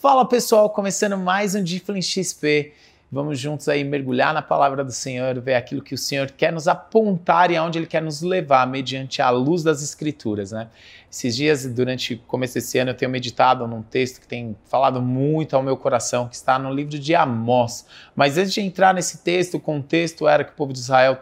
Fala pessoal, começando mais um Difflin XP. Vamos juntos aí mergulhar na palavra do Senhor, ver aquilo que o Senhor quer nos apontar e aonde Ele quer nos levar mediante a luz das Escrituras, né? Esses dias, durante o começo desse ano, eu tenho meditado num texto que tem falado muito ao meu coração, que está no livro de Amós. Mas antes de entrar nesse texto, o contexto era que o povo de Israel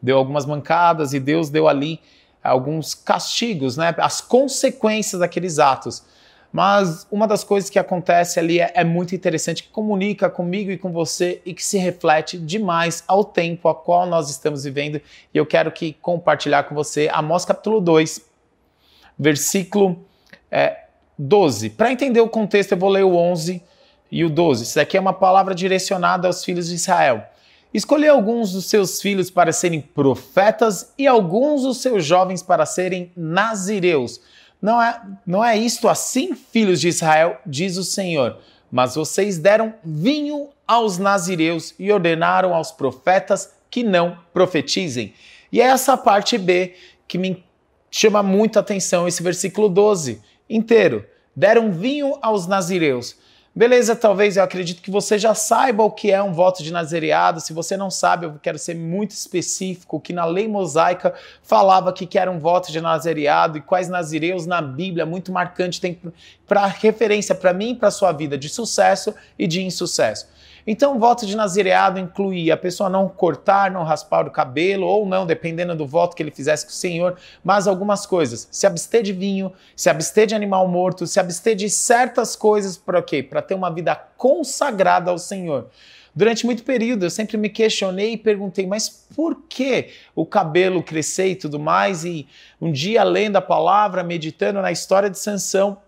deu algumas mancadas e Deus deu ali alguns castigos, né? As consequências daqueles atos. Mas uma das coisas que acontece ali é, é, muito interessante, que comunica comigo e com você e que se reflete demais ao tempo a qual nós estamos vivendo. E eu quero que compartilhar com você Amós capítulo 2, versículo é, 12. Para entender o contexto, eu vou ler o 11 e o 12. Isso aqui é uma palavra direcionada aos filhos de Israel. Escolhi alguns dos seus filhos para serem profetas e alguns dos seus jovens para serem nazireus não é, não é isto assim, filhos de Israel, diz o Senhor. Mas vocês deram vinho aos nazireus e ordenaram aos profetas que não profetizem. E é essa parte B que me chama muita atenção, esse versículo 12 inteiro. Deram vinho aos nazireus. Beleza, talvez eu acredito que você já saiba o que é um voto de nazereado. Se você não sabe, eu quero ser muito específico, que na lei mosaica falava que era um voto de nazereado e quais nazireus na Bíblia, muito marcante, tem para referência para mim e para sua vida de sucesso e de insucesso. Então, o voto de nazireado incluía a pessoa não cortar, não raspar o cabelo, ou não, dependendo do voto que ele fizesse com o Senhor, mas algumas coisas. Se abster de vinho, se abster de animal morto, se abster de certas coisas, para quê? Para ter uma vida consagrada ao Senhor. Durante muito período eu sempre me questionei e perguntei, mas por que o cabelo crescer e tudo mais? E um dia, lendo a palavra, meditando na história de Sansão,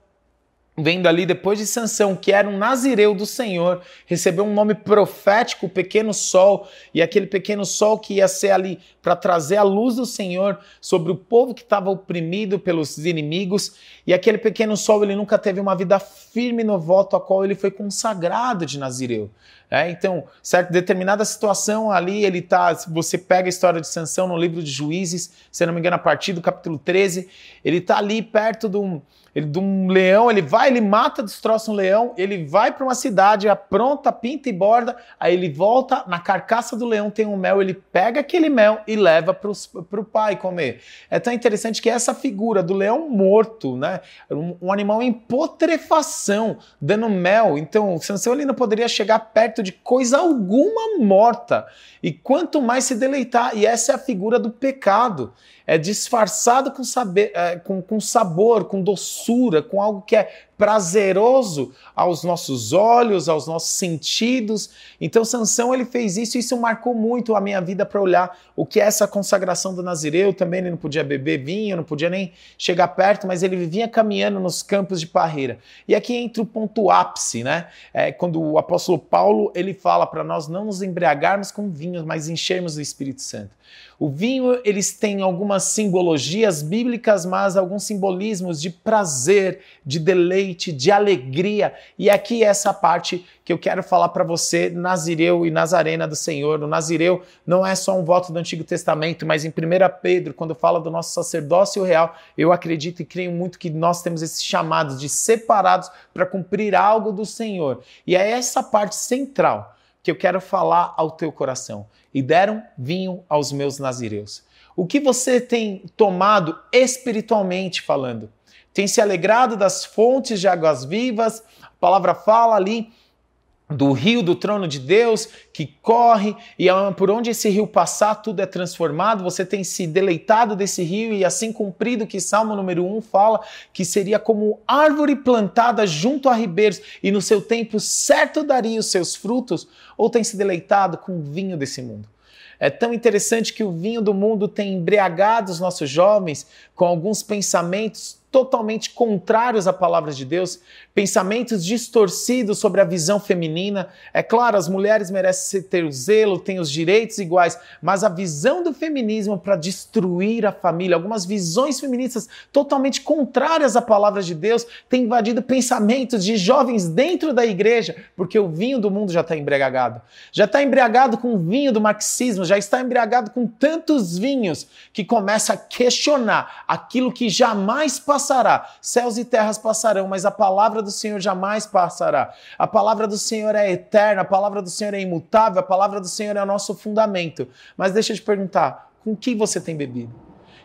vendo ali depois de Sansão, que era um nazireu do Senhor, recebeu um nome profético, o pequeno sol, e aquele pequeno sol que ia ser ali para trazer a luz do Senhor sobre o povo que estava oprimido pelos inimigos, e aquele pequeno sol ele nunca teve uma vida firme no voto a qual ele foi consagrado de nazireu. É, então, certo, determinada situação ali, ele tá. Você pega a história de Sansão no livro de Juízes, se não me engano, a partir do capítulo 13, ele está ali perto de um, ele, de um leão, ele vai, ele mata, destroça um leão, ele vai para uma cidade, apronta, pinta e borda, aí ele volta, na carcaça do leão tem um mel, ele pega aquele mel e leva para o pai comer. É tão interessante que essa figura do leão morto, né, um, um animal em putrefação, dando mel, então Sansão ele não poderia chegar perto de coisa alguma morta, e quanto mais se deleitar, e essa é a figura do pecado, é disfarçado com, saber, é, com, com sabor, com doçura, com algo que é prazeroso aos nossos olhos, aos nossos sentidos. Então Sansão ele fez isso e isso marcou muito a minha vida para olhar o que é essa consagração do Nazireu. Também ele não podia beber vinho, não podia nem chegar perto, mas ele vivia caminhando nos campos de parreira. E aqui entra o ponto ápice, né? É quando o apóstolo Paulo ele fala para nós não nos embriagarmos com vinho, mas enchermos do Espírito Santo. O vinho, eles têm algumas simbologias bíblicas, mas alguns simbolismos de prazer, de deleite, de alegria. E aqui é essa parte que eu quero falar para você, Nazireu e Nazarena do Senhor. O Nazireu não é só um voto do Antigo Testamento, mas em 1 Pedro, quando fala do nosso sacerdócio real, eu acredito e creio muito que nós temos esse chamado de separados para cumprir algo do Senhor. E é essa parte central que eu quero falar ao teu coração. E deram vinho aos meus nazireus. O que você tem tomado espiritualmente falando? Tem se alegrado das fontes de águas vivas? A palavra fala ali do rio do trono de Deus que corre e por onde esse rio passar tudo é transformado. Você tem se deleitado desse rio e assim cumprido que Salmo número 1 fala que seria como árvore plantada junto a ribeiros e no seu tempo certo daria os seus frutos, ou tem se deleitado com o vinho desse mundo? É tão interessante que o vinho do mundo tem embriagado os nossos jovens com alguns pensamentos totalmente contrários à palavra de Deus, pensamentos distorcidos sobre a visão feminina. É claro, as mulheres merecem ter o zelo, têm os direitos iguais, mas a visão do feminismo para destruir a família, algumas visões feministas totalmente contrárias à palavra de Deus, tem invadido pensamentos de jovens dentro da igreja, porque o vinho do mundo já está embriagado. Já está embriagado com o vinho do marxismo, já está embriagado com tantos vinhos que começa a questionar aquilo que jamais passou passará, céus e terras passarão, mas a palavra do Senhor jamais passará. A palavra do Senhor é eterna, a palavra do Senhor é imutável, a palavra do Senhor é o nosso fundamento. Mas deixa eu te perguntar, com que você tem bebido?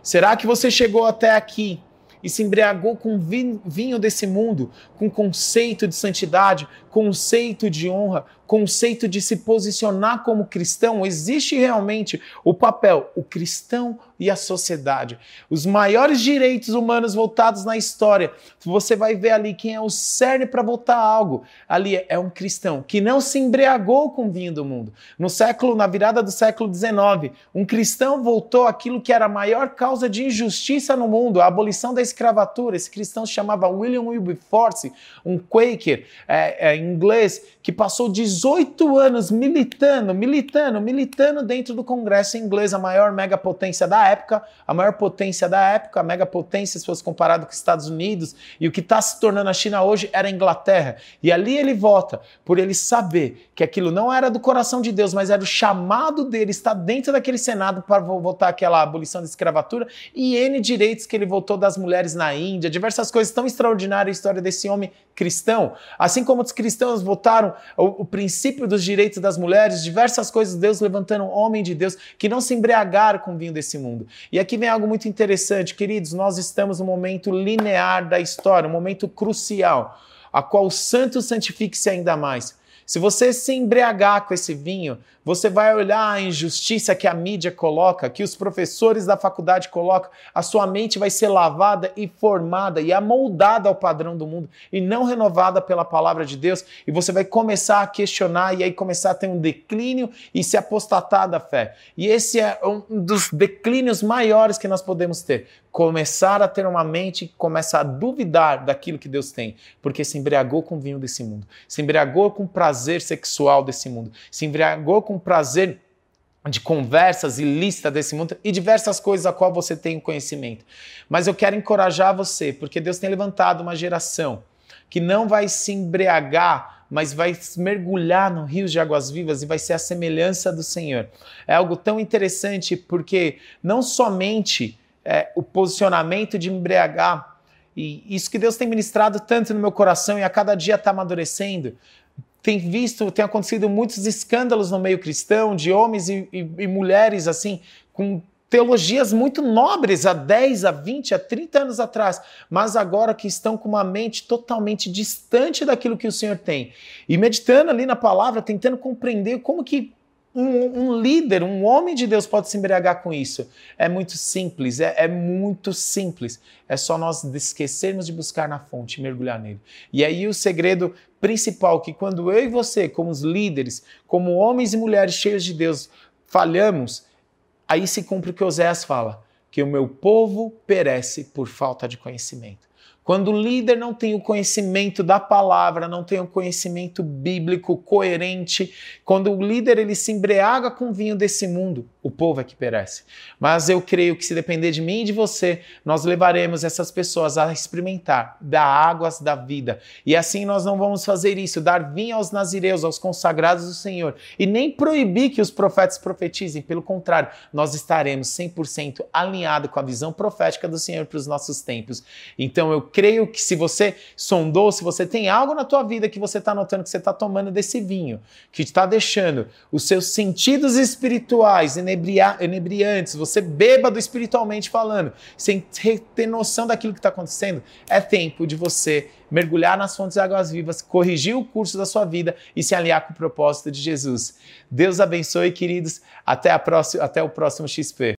Será que você chegou até aqui e se embriagou com vinho desse mundo, com conceito de santidade, conceito de honra, conceito de se posicionar como cristão, existe realmente o papel, o cristão e a sociedade. Os maiores direitos humanos voltados na história. Você vai ver ali quem é o cerne para votar algo. Ali é um cristão que não se embriagou com o vinho do mundo. No século, na virada do século XIX, um cristão voltou aquilo que era a maior causa de injustiça no mundo, a abolição da escravatura. Esse cristão se chamava William Wilberforce, um Quaker é, é, inglês que passou 18 anos militando, militando, militando dentro do Congresso inglês, a maior megapotência da época, a maior potência da época, a megapotência se fosse comparado com os Estados Unidos, e o que está se tornando a China hoje era a Inglaterra. E ali ele vota por ele saber que aquilo não era do coração de Deus, mas era o chamado dele estar dentro daquele Senado para votar aquela abolição da escravatura e N direitos que ele votou das mulheres na Índia, diversas coisas tão extraordinárias a história desse homem cristão. Assim como os cristãos votaram o, o, princípio dos direitos das mulheres, diversas coisas, Deus levantando um homem de Deus que não se embriagaram com o vinho desse mundo. E aqui vem algo muito interessante, queridos, nós estamos no momento linear da história, um momento crucial, a qual o santo santifique-se ainda mais. Se você se embriagar com esse vinho, você vai olhar a injustiça que a mídia coloca, que os professores da faculdade colocam, a sua mente vai ser lavada e formada e amoldada ao padrão do mundo e não renovada pela palavra de Deus, e você vai começar a questionar e aí começar a ter um declínio e se apostatar da fé. E esse é um dos declínios maiores que nós podemos ter. Começar a ter uma mente que começa a duvidar daquilo que Deus tem, porque se embriagou com o vinho desse mundo, se embriagou com o prazer sexual desse mundo, se embriagou com prazer de conversas ilícitas desse mundo e diversas coisas a qual você tem conhecimento. Mas eu quero encorajar você, porque Deus tem levantado uma geração que não vai se embriagar, mas vai mergulhar no rio de águas vivas e vai ser a semelhança do Senhor. É algo tão interessante porque não somente é, o posicionamento de embriagar, e isso que Deus tem ministrado tanto no meu coração e a cada dia está amadurecendo, tem visto, tem acontecido muitos escândalos no meio cristão de homens e, e, e mulheres assim com teologias muito nobres há 10, a 20, a 30 anos atrás, mas agora que estão com uma mente totalmente distante daquilo que o Senhor tem. E meditando ali na palavra, tentando compreender como que um, um, líder, um homem de Deus pode se embriagar com isso? É muito simples, é, é, muito simples. É só nós esquecermos de buscar na fonte mergulhar nele. E aí o segredo principal que quando eu e você, como os líderes, como homens e mulheres cheios de Deus, falhamos, aí se cumpre o que Oséias fala, que o meu povo perece por falta de conhecimento. Quando o líder não tem o conhecimento da palavra, não tem o conhecimento bíblico coerente, quando o líder ele se embriaga com o vinho desse mundo, o povo é que perece. Mas eu creio que se depender de mim e de você, nós levaremos essas pessoas a experimentar da águas da vida. E assim nós não vamos fazer isso, dar vinho aos nazireus, aos consagrados do Senhor, e nem proibir que os profetas profetizem, pelo contrário, nós estaremos 100% alinhados com a visão profética do Senhor para os nossos tempos. Então eu creio que se você sondou, se você tem algo na tua vida que você está notando que você está tomando desse vinho, que está deixando os seus sentidos espirituais inebriantes, você bêbado espiritualmente falando, sem ter noção daquilo que está acontecendo, é tempo de você mergulhar nas fontes de águas vivas, corrigir o curso da sua vida e se alinhar com o propósito de Jesus. Deus abençoe, queridos. Até, a próxima, até o próximo XP.